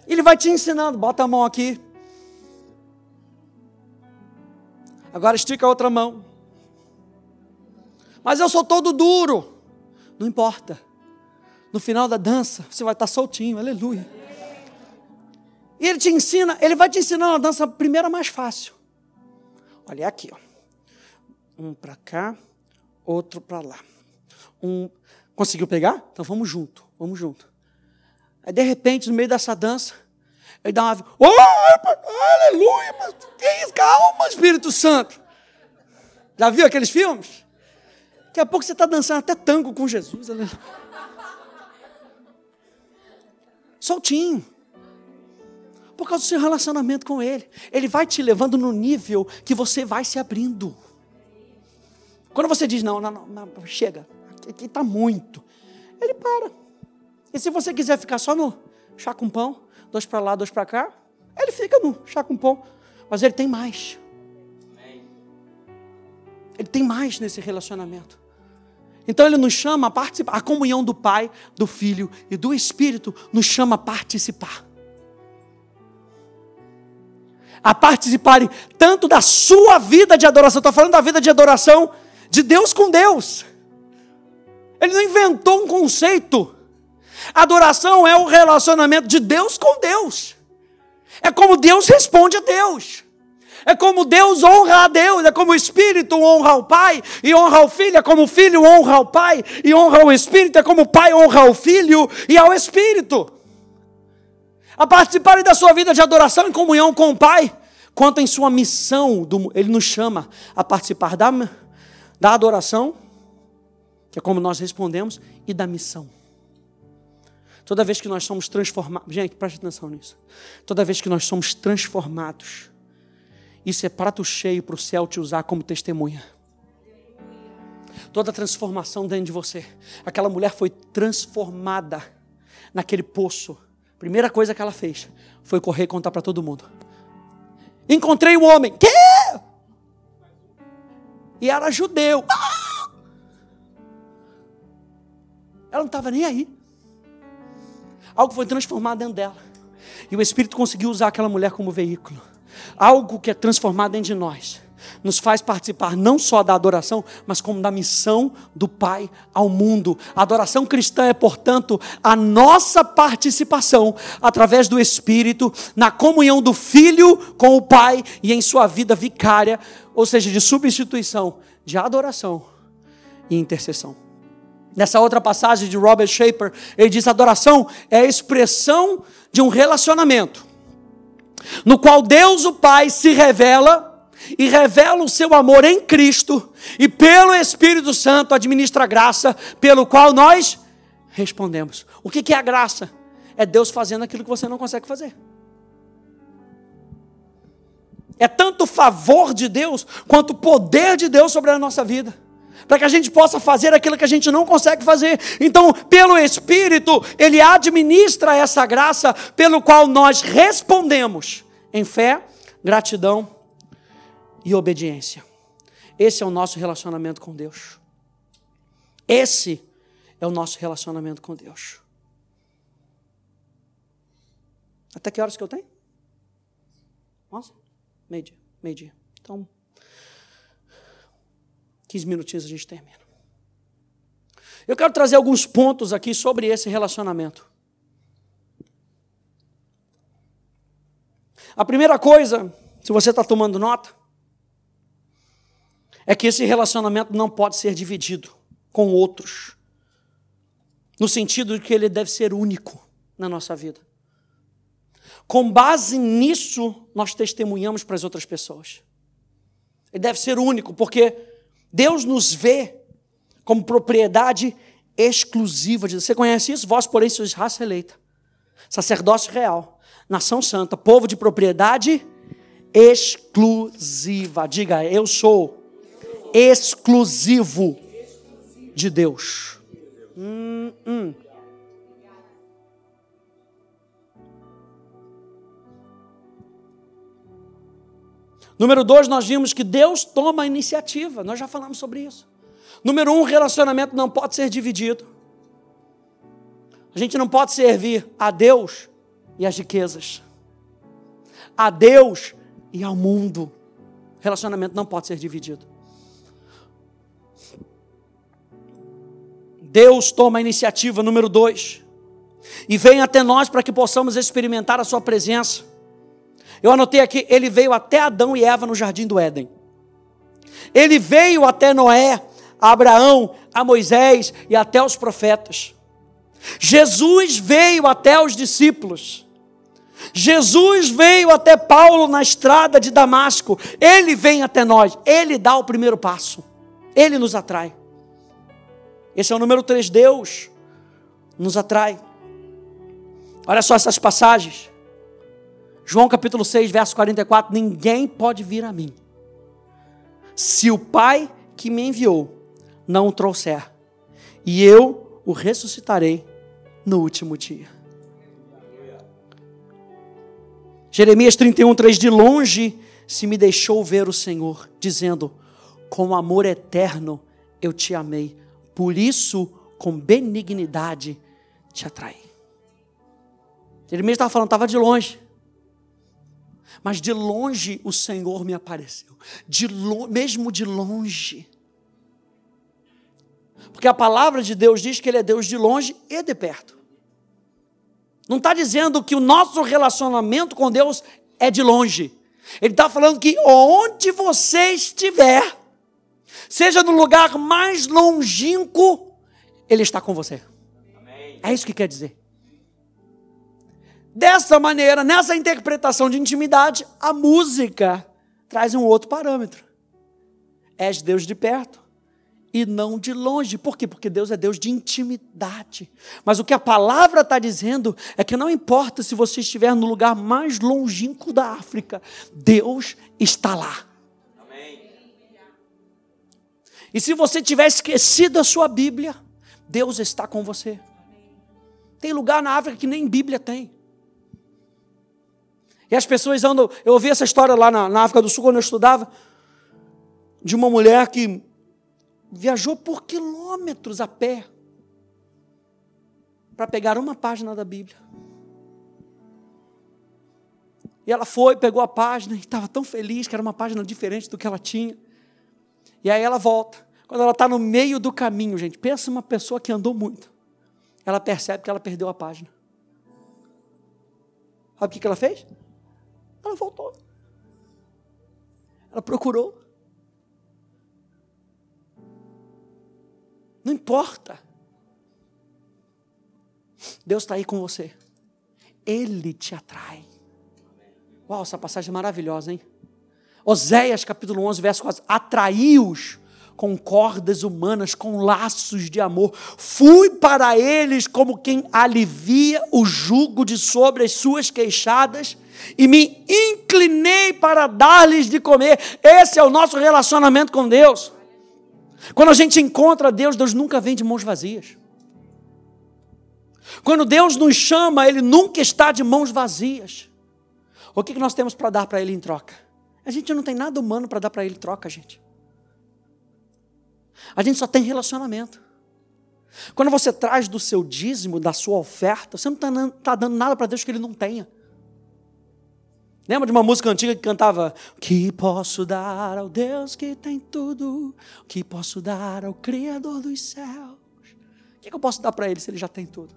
Ele vai te ensinando. Bota a mão aqui. Agora estica a outra mão. Mas eu sou todo duro. Não importa. No final da dança, você vai estar soltinho. Aleluia. E ele te ensina, ele vai te ensinar uma dança primeira mais fácil. Olha é aqui, ó. Um para cá, outro para lá. Um conseguiu pegar? Então vamos junto, vamos junto. Aí de repente, no meio dessa dança, ele dá uma oh, aleluia, mas que isso? Calma, Espírito Santo. Já viu aqueles filmes? Daqui a pouco você está dançando até tango com Jesus. Aleluia. Soltinho por causa do seu relacionamento com Ele. Ele vai te levando no nível que você vai se abrindo. Quando você diz, não, não, não, não chega, aqui está muito, Ele para. E se você quiser ficar só no chá com pão, dois para lá, dois para cá, Ele fica no chá com pão. Mas Ele tem mais. Ele tem mais nesse relacionamento. Então ele nos chama a participar. A comunhão do Pai, do Filho e do Espírito nos chama a participar a participarem tanto da sua vida de adoração, estou falando da vida de adoração de Deus com Deus. Ele não inventou um conceito. Adoração é o relacionamento de Deus com Deus. É como Deus responde a Deus. É como Deus honra a Deus, é como o Espírito honra o Pai e honra o Filho, é como o Filho honra o Pai e honra o Espírito, é como o Pai honra o Filho e ao Espírito a participarem da sua vida de adoração em comunhão com o Pai, quanto em sua missão, do, Ele nos chama a participar da, da adoração, que é como nós respondemos, e da missão. Toda vez que nós somos transformados, gente, preste atenção nisso. Toda vez que nós somos transformados, isso é prato cheio para o céu te usar como testemunha. Toda transformação dentro de você. Aquela mulher foi transformada naquele poço Primeira coisa que ela fez foi correr e contar para todo mundo. Encontrei um homem. Quê? E era judeu. Ah! Ela não estava nem aí. Algo foi transformado dentro dela. E o Espírito conseguiu usar aquela mulher como veículo. Algo que é transformado dentro de nós nos faz participar não só da adoração, mas como da missão do Pai ao mundo. A adoração cristã é, portanto, a nossa participação através do Espírito na comunhão do Filho com o Pai e em sua vida vicária, ou seja, de substituição, de adoração e intercessão. Nessa outra passagem de Robert Shaper, ele diz: adoração é a expressão de um relacionamento no qual Deus, o Pai, se revela e revela o seu amor em Cristo e pelo Espírito Santo administra a graça pelo qual nós respondemos. O que é a graça? É Deus fazendo aquilo que você não consegue fazer. É tanto o favor de Deus quanto o poder de Deus sobre a nossa vida. Para que a gente possa fazer aquilo que a gente não consegue fazer. Então, pelo Espírito, Ele administra essa graça pelo qual nós respondemos em fé, gratidão e obediência. Esse é o nosso relacionamento com Deus. Esse é o nosso relacionamento com Deus. Até que horas que eu tenho? Nossa, meio-dia, meio-dia. Então, 15 minutinhos a gente termina. Eu quero trazer alguns pontos aqui sobre esse relacionamento. A primeira coisa, se você está tomando nota, é que esse relacionamento não pode ser dividido com outros, no sentido de que ele deve ser único na nossa vida. Com base nisso, nós testemunhamos para as outras pessoas. Ele deve ser único, porque Deus nos vê como propriedade exclusiva de Deus. Você conhece isso? Vós, porém, sois raça eleita, sacerdócio real, nação santa, povo de propriedade exclusiva. Diga, eu sou exclusivo de Deus. Hum, hum. Número dois, nós vimos que Deus toma a iniciativa. Nós já falamos sobre isso. Número um, relacionamento não pode ser dividido. A gente não pode servir a Deus e as riquezas, a Deus e ao mundo. Relacionamento não pode ser dividido. Deus toma a iniciativa, número dois, e vem até nós para que possamos experimentar a Sua presença. Eu anotei aqui, ele veio até Adão e Eva no jardim do Éden. Ele veio até Noé, a Abraão, a Moisés e até os profetas. Jesus veio até os discípulos. Jesus veio até Paulo na estrada de Damasco. Ele vem até nós. Ele dá o primeiro passo. Ele nos atrai. Esse é o número 3. Deus nos atrai. Olha só essas passagens. João capítulo 6, verso 44: Ninguém pode vir a mim, se o Pai que me enviou não o trouxer, e eu o ressuscitarei no último dia. Jeremias 31, 3: De longe se me deixou ver o Senhor, dizendo: Com amor eterno eu te amei, por isso com benignidade te atraí. Jeremias estava falando, estava de longe. Mas de longe o Senhor me apareceu. De mesmo de longe. Porque a palavra de Deus diz que Ele é Deus de longe e de perto. Não está dizendo que o nosso relacionamento com Deus é de longe. Ele está falando que onde você estiver, seja no lugar mais longínquo, Ele está com você. Amém. É isso que quer dizer. Dessa maneira, nessa interpretação de intimidade, a música traz um outro parâmetro. És Deus de perto e não de longe. Por quê? Porque Deus é Deus de intimidade. Mas o que a palavra está dizendo é que não importa se você estiver no lugar mais longínquo da África, Deus está lá. Amém. E se você tiver esquecido a sua Bíblia, Deus está com você. Tem lugar na África que nem Bíblia tem. E as pessoas andam. Eu ouvi essa história lá na, na África do Sul, quando eu estudava, de uma mulher que viajou por quilômetros a pé para pegar uma página da Bíblia. E ela foi, pegou a página e estava tão feliz que era uma página diferente do que ela tinha. E aí ela volta. Quando ela está no meio do caminho, gente, pensa uma pessoa que andou muito. Ela percebe que ela perdeu a página. Sabe o que ela fez? Ela voltou. Ela procurou. Não importa. Deus está aí com você. Ele te atrai. Uau, essa passagem é maravilhosa, hein? Oséias capítulo 11, verso 4. Atraiu-os com cordas humanas, com laços de amor. Fui para eles como quem alivia o jugo de sobre as suas queixadas e me inclinei para dar-lhes de comer. Esse é o nosso relacionamento com Deus. Quando a gente encontra Deus, Deus nunca vem de mãos vazias. Quando Deus nos chama, Ele nunca está de mãos vazias. O que nós temos para dar para Ele em troca? A gente não tem nada humano para dar para Ele em troca, gente. A gente só tem relacionamento. Quando você traz do seu dízimo, da sua oferta, você não está tá dando nada para Deus que Ele não tenha. Lembra de uma música antiga que cantava: que posso dar ao Deus que tem tudo? Que posso dar ao Criador dos céus? O que eu posso dar para Ele se Ele já tem tudo?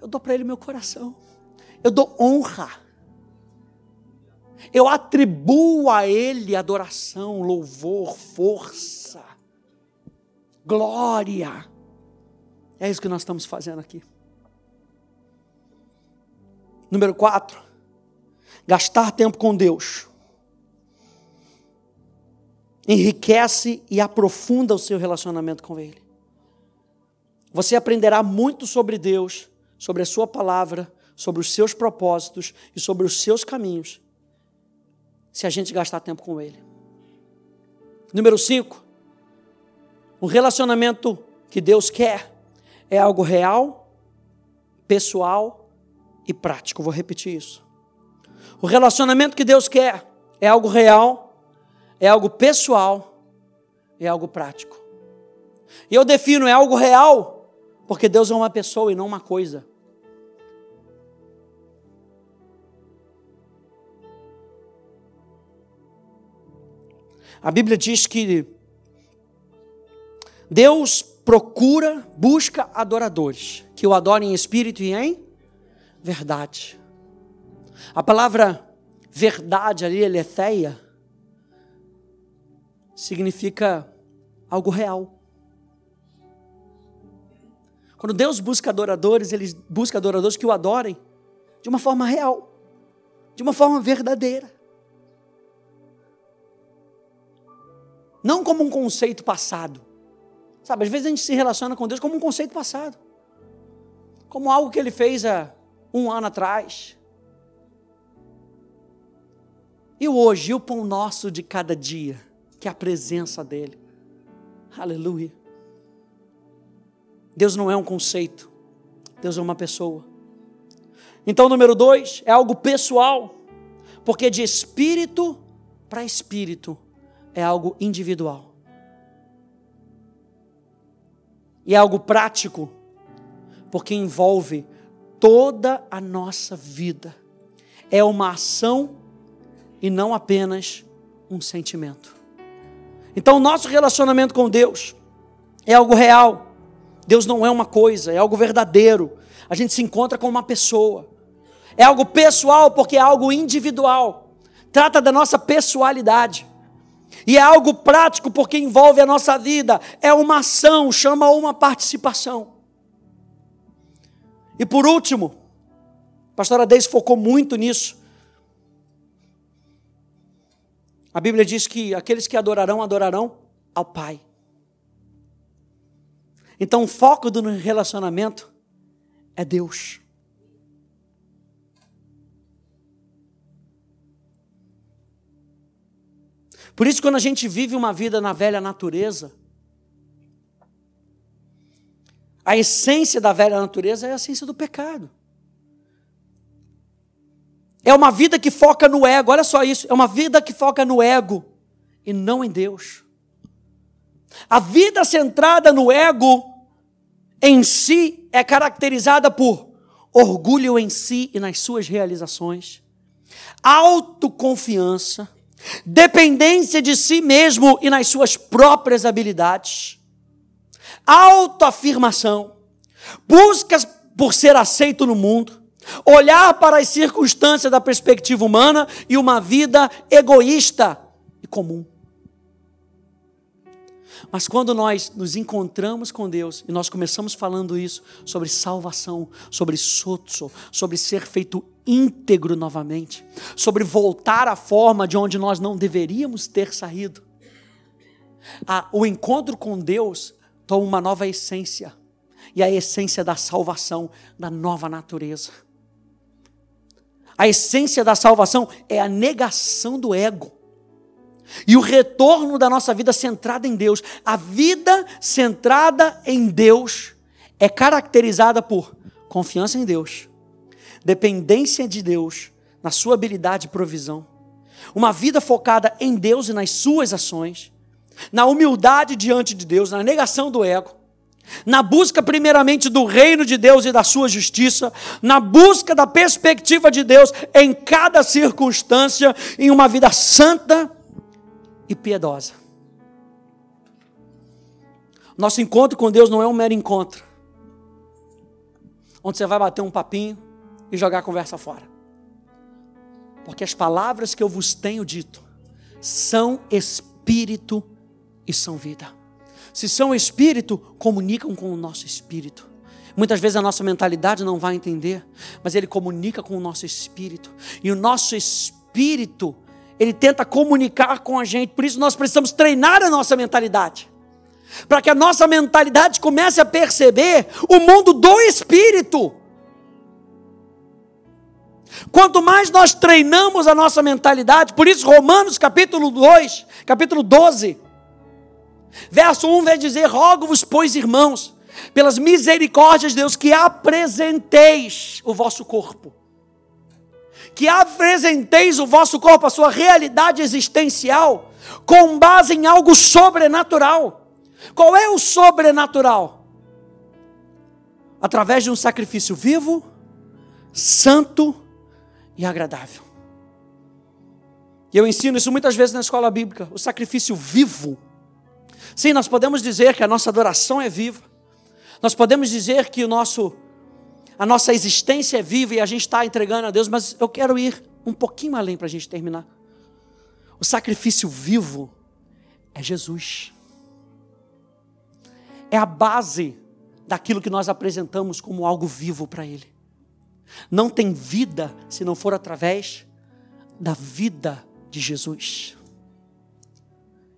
Eu dou para Ele meu coração. Eu dou honra. Eu atribuo a Ele adoração, louvor, força glória. É isso que nós estamos fazendo aqui. Número quatro, gastar tempo com Deus. enriquece e aprofunda o seu relacionamento com Ele. Você aprenderá muito sobre Deus, sobre a Sua palavra, sobre os seus propósitos e sobre os seus caminhos, se a gente gastar tempo com Ele. Número 5. O relacionamento que Deus quer é algo real, pessoal e prático. Vou repetir isso. O relacionamento que Deus quer é algo real, é algo pessoal, é algo prático. E eu defino é algo real, porque Deus é uma pessoa e não uma coisa. A Bíblia diz que Deus procura, busca adoradores que o adorem em espírito e em verdade. A palavra verdade ali, eletheia, significa algo real. Quando Deus busca adoradores, Ele busca adoradores que o adorem de uma forma real, de uma forma verdadeira. Não como um conceito passado. Sabe, às vezes a gente se relaciona com Deus como um conceito passado. Como algo que ele fez há um ano atrás. E hoje, e o pão nosso de cada dia, que é a presença dEle. Aleluia. Deus não é um conceito, Deus é uma pessoa. Então, número dois, é algo pessoal, porque de espírito para espírito é algo individual. E é algo prático, porque envolve toda a nossa vida. É uma ação e não apenas um sentimento. Então, o nosso relacionamento com Deus é algo real. Deus não é uma coisa, é algo verdadeiro. A gente se encontra com uma pessoa. É algo pessoal porque é algo individual. Trata da nossa pessoalidade. E é algo prático porque envolve a nossa vida. É uma ação, chama uma participação. E por último, a pastora Deise focou muito nisso. A Bíblia diz que aqueles que adorarão, adorarão ao Pai. Então o foco do relacionamento é Deus. Por isso, quando a gente vive uma vida na velha natureza, a essência da velha natureza é a essência do pecado. É uma vida que foca no ego, olha só isso, é uma vida que foca no ego e não em Deus. A vida centrada no ego em si é caracterizada por orgulho em si e nas suas realizações, autoconfiança, dependência de si mesmo e nas suas próprias habilidades, autoafirmação, buscas por ser aceito no mundo, olhar para as circunstâncias da perspectiva humana e uma vida egoísta e comum. Mas quando nós nos encontramos com Deus e nós começamos falando isso sobre salvação, sobre sotso, sobre ser feito íntegro novamente, sobre voltar à forma de onde nós não deveríamos ter saído, o encontro com Deus toma uma nova essência, e a essência da salvação, da nova natureza. A essência da salvação é a negação do ego. E o retorno da nossa vida centrada em Deus. A vida centrada em Deus é caracterizada por confiança em Deus, dependência de Deus, na sua habilidade e provisão. Uma vida focada em Deus e nas suas ações, na humildade diante de Deus, na negação do ego, na busca primeiramente do reino de Deus e da sua justiça, na busca da perspectiva de Deus em cada circunstância, em uma vida santa e piedosa. Nosso encontro com Deus não é um mero encontro, onde você vai bater um papinho e jogar a conversa fora. Porque as palavras que eu vos tenho dito são espírito e são vida. Se são espírito, comunicam com o nosso espírito. Muitas vezes a nossa mentalidade não vai entender, mas ele comunica com o nosso espírito. E o nosso espírito ele tenta comunicar com a gente. Por isso nós precisamos treinar a nossa mentalidade. Para que a nossa mentalidade comece a perceber o mundo do espírito. Quanto mais nós treinamos a nossa mentalidade, por isso Romanos capítulo 2, capítulo 12, verso 1 vai dizer: Rogo-vos, pois, irmãos, pelas misericórdias de Deus, que apresenteis o vosso corpo que apresenteis o vosso corpo, a sua realidade existencial, com base em algo sobrenatural. Qual é o sobrenatural? Através de um sacrifício vivo, santo e agradável. E eu ensino isso muitas vezes na escola bíblica, o sacrifício vivo. Sim, nós podemos dizer que a nossa adoração é viva. Nós podemos dizer que o nosso a nossa existência é viva e a gente está entregando a Deus, mas eu quero ir um pouquinho além para a gente terminar. O sacrifício vivo é Jesus. É a base daquilo que nós apresentamos como algo vivo para Ele. Não tem vida se não for através da vida de Jesus.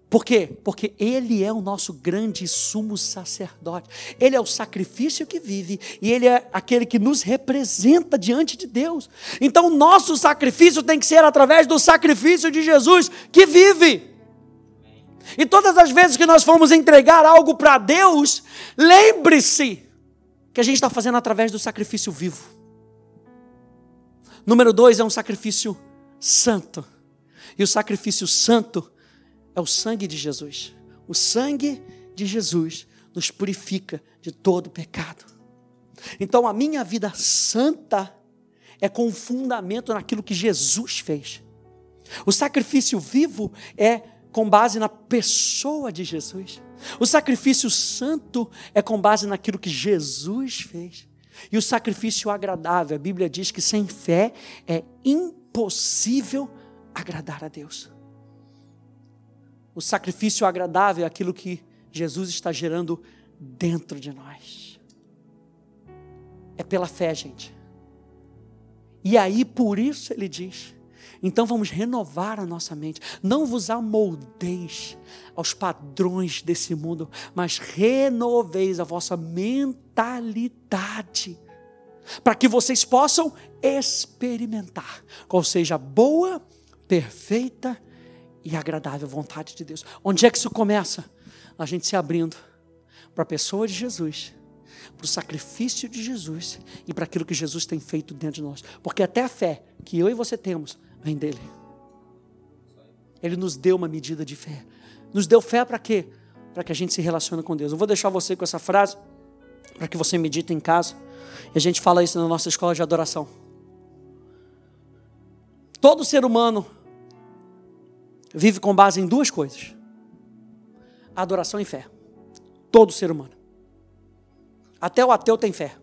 Por quê? Porque Ele é o nosso grande sumo sacerdote. Ele é o sacrifício que vive e Ele é aquele que nos representa diante de Deus. Então, nosso sacrifício tem que ser através do sacrifício de Jesus que vive. E todas as vezes que nós formos entregar algo para Deus, lembre-se que a gente está fazendo através do sacrifício vivo. Número dois é um sacrifício santo. E o sacrifício santo é o sangue de Jesus. O sangue de Jesus nos purifica de todo pecado. Então a minha vida santa é com fundamento naquilo que Jesus fez. O sacrifício vivo é com base na pessoa de Jesus. O sacrifício santo é com base naquilo que Jesus fez. E o sacrifício agradável, a Bíblia diz que sem fé é impossível agradar a Deus. O sacrifício agradável é aquilo que Jesus está gerando dentro de nós. É pela fé, gente. E aí, por isso, ele diz: então vamos renovar a nossa mente. Não vos amoldeis aos padrões desse mundo, mas renoveis a vossa mentalidade, para que vocês possam experimentar qual seja a boa, perfeita e agradável vontade de Deus. Onde é que isso começa? A gente se abrindo para a pessoa de Jesus, para o sacrifício de Jesus e para aquilo que Jesus tem feito dentro de nós. Porque até a fé que eu e você temos vem dele. Ele nos deu uma medida de fé. Nos deu fé para quê? Para que a gente se relacione com Deus. Eu vou deixar você com essa frase para que você medite em casa. E a gente fala isso na nossa escola de adoração. Todo ser humano vive com base em duas coisas: adoração e fé. Todo ser humano. Até o ateu tem fé.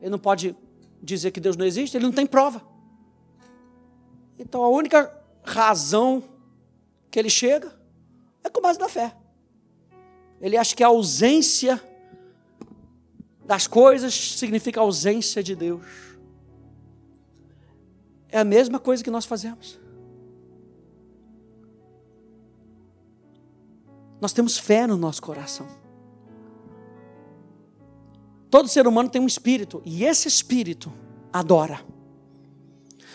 Ele não pode dizer que Deus não existe, ele não tem prova. Então a única razão que ele chega é com base na fé. Ele acha que a ausência das coisas significa ausência de Deus. É a mesma coisa que nós fazemos. Nós temos fé no nosso coração. Todo ser humano tem um espírito, e esse espírito adora.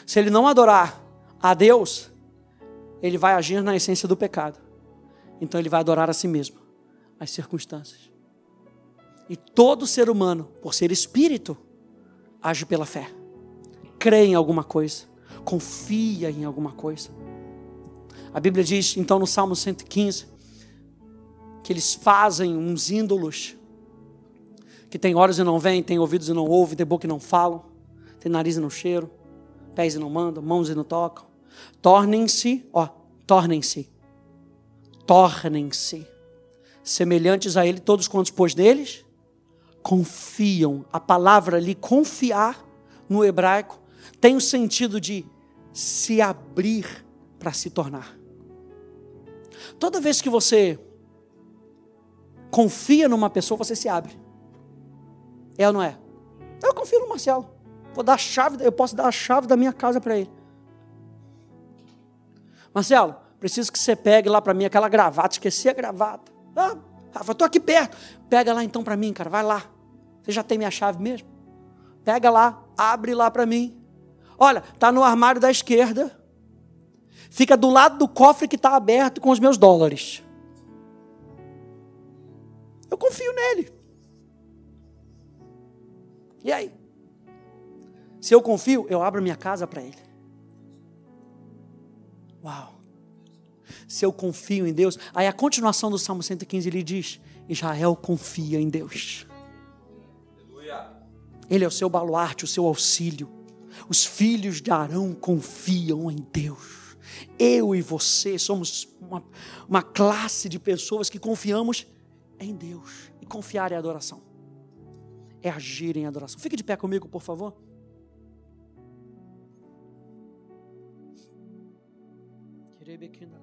Se ele não adorar a Deus, ele vai agir na essência do pecado. Então ele vai adorar a si mesmo, as circunstâncias. E todo ser humano, por ser espírito, age pela fé. Crê em alguma coisa, confia em alguma coisa. A Bíblia diz, então, no Salmo 115, que eles fazem uns ídolos, que tem olhos e não veem, tem ouvidos e não ouvem, tem boca e não falam, tem nariz e não cheiram, pés e não mandam, mãos e não tocam. Tornem-se, ó, tornem-se, tornem-se semelhantes a ele todos quantos pôs neles confiam. A palavra ali confiar no hebraico tem o sentido de se abrir para se tornar. Toda vez que você confia numa pessoa, você se abre. É ou não é? Eu confio no Marcelo. Vou dar a chave, eu posso dar a chave da minha casa para ele. Marcelo, preciso que você pegue lá para mim aquela gravata. Esqueci a gravata. Ah, Rafa, estou aqui perto. Pega lá então para mim, cara. Vai lá. Você já tem minha chave mesmo? Pega lá, abre lá para mim. Olha, tá no armário da esquerda. Fica do lado do cofre que está aberto com os meus dólares. Eu confio nele. E aí? Se eu confio, eu abro minha casa para ele. Uau! Se eu confio em Deus, aí a continuação do Salmo 115 ele diz: Israel confia em Deus. Ele é o seu baluarte, o seu auxílio. Os filhos de Arão confiam em Deus. Eu e você somos uma, uma classe de pessoas que confiamos em Deus. E confiar é adoração. É agir em adoração. Fique de pé comigo, por favor. Rebequinara.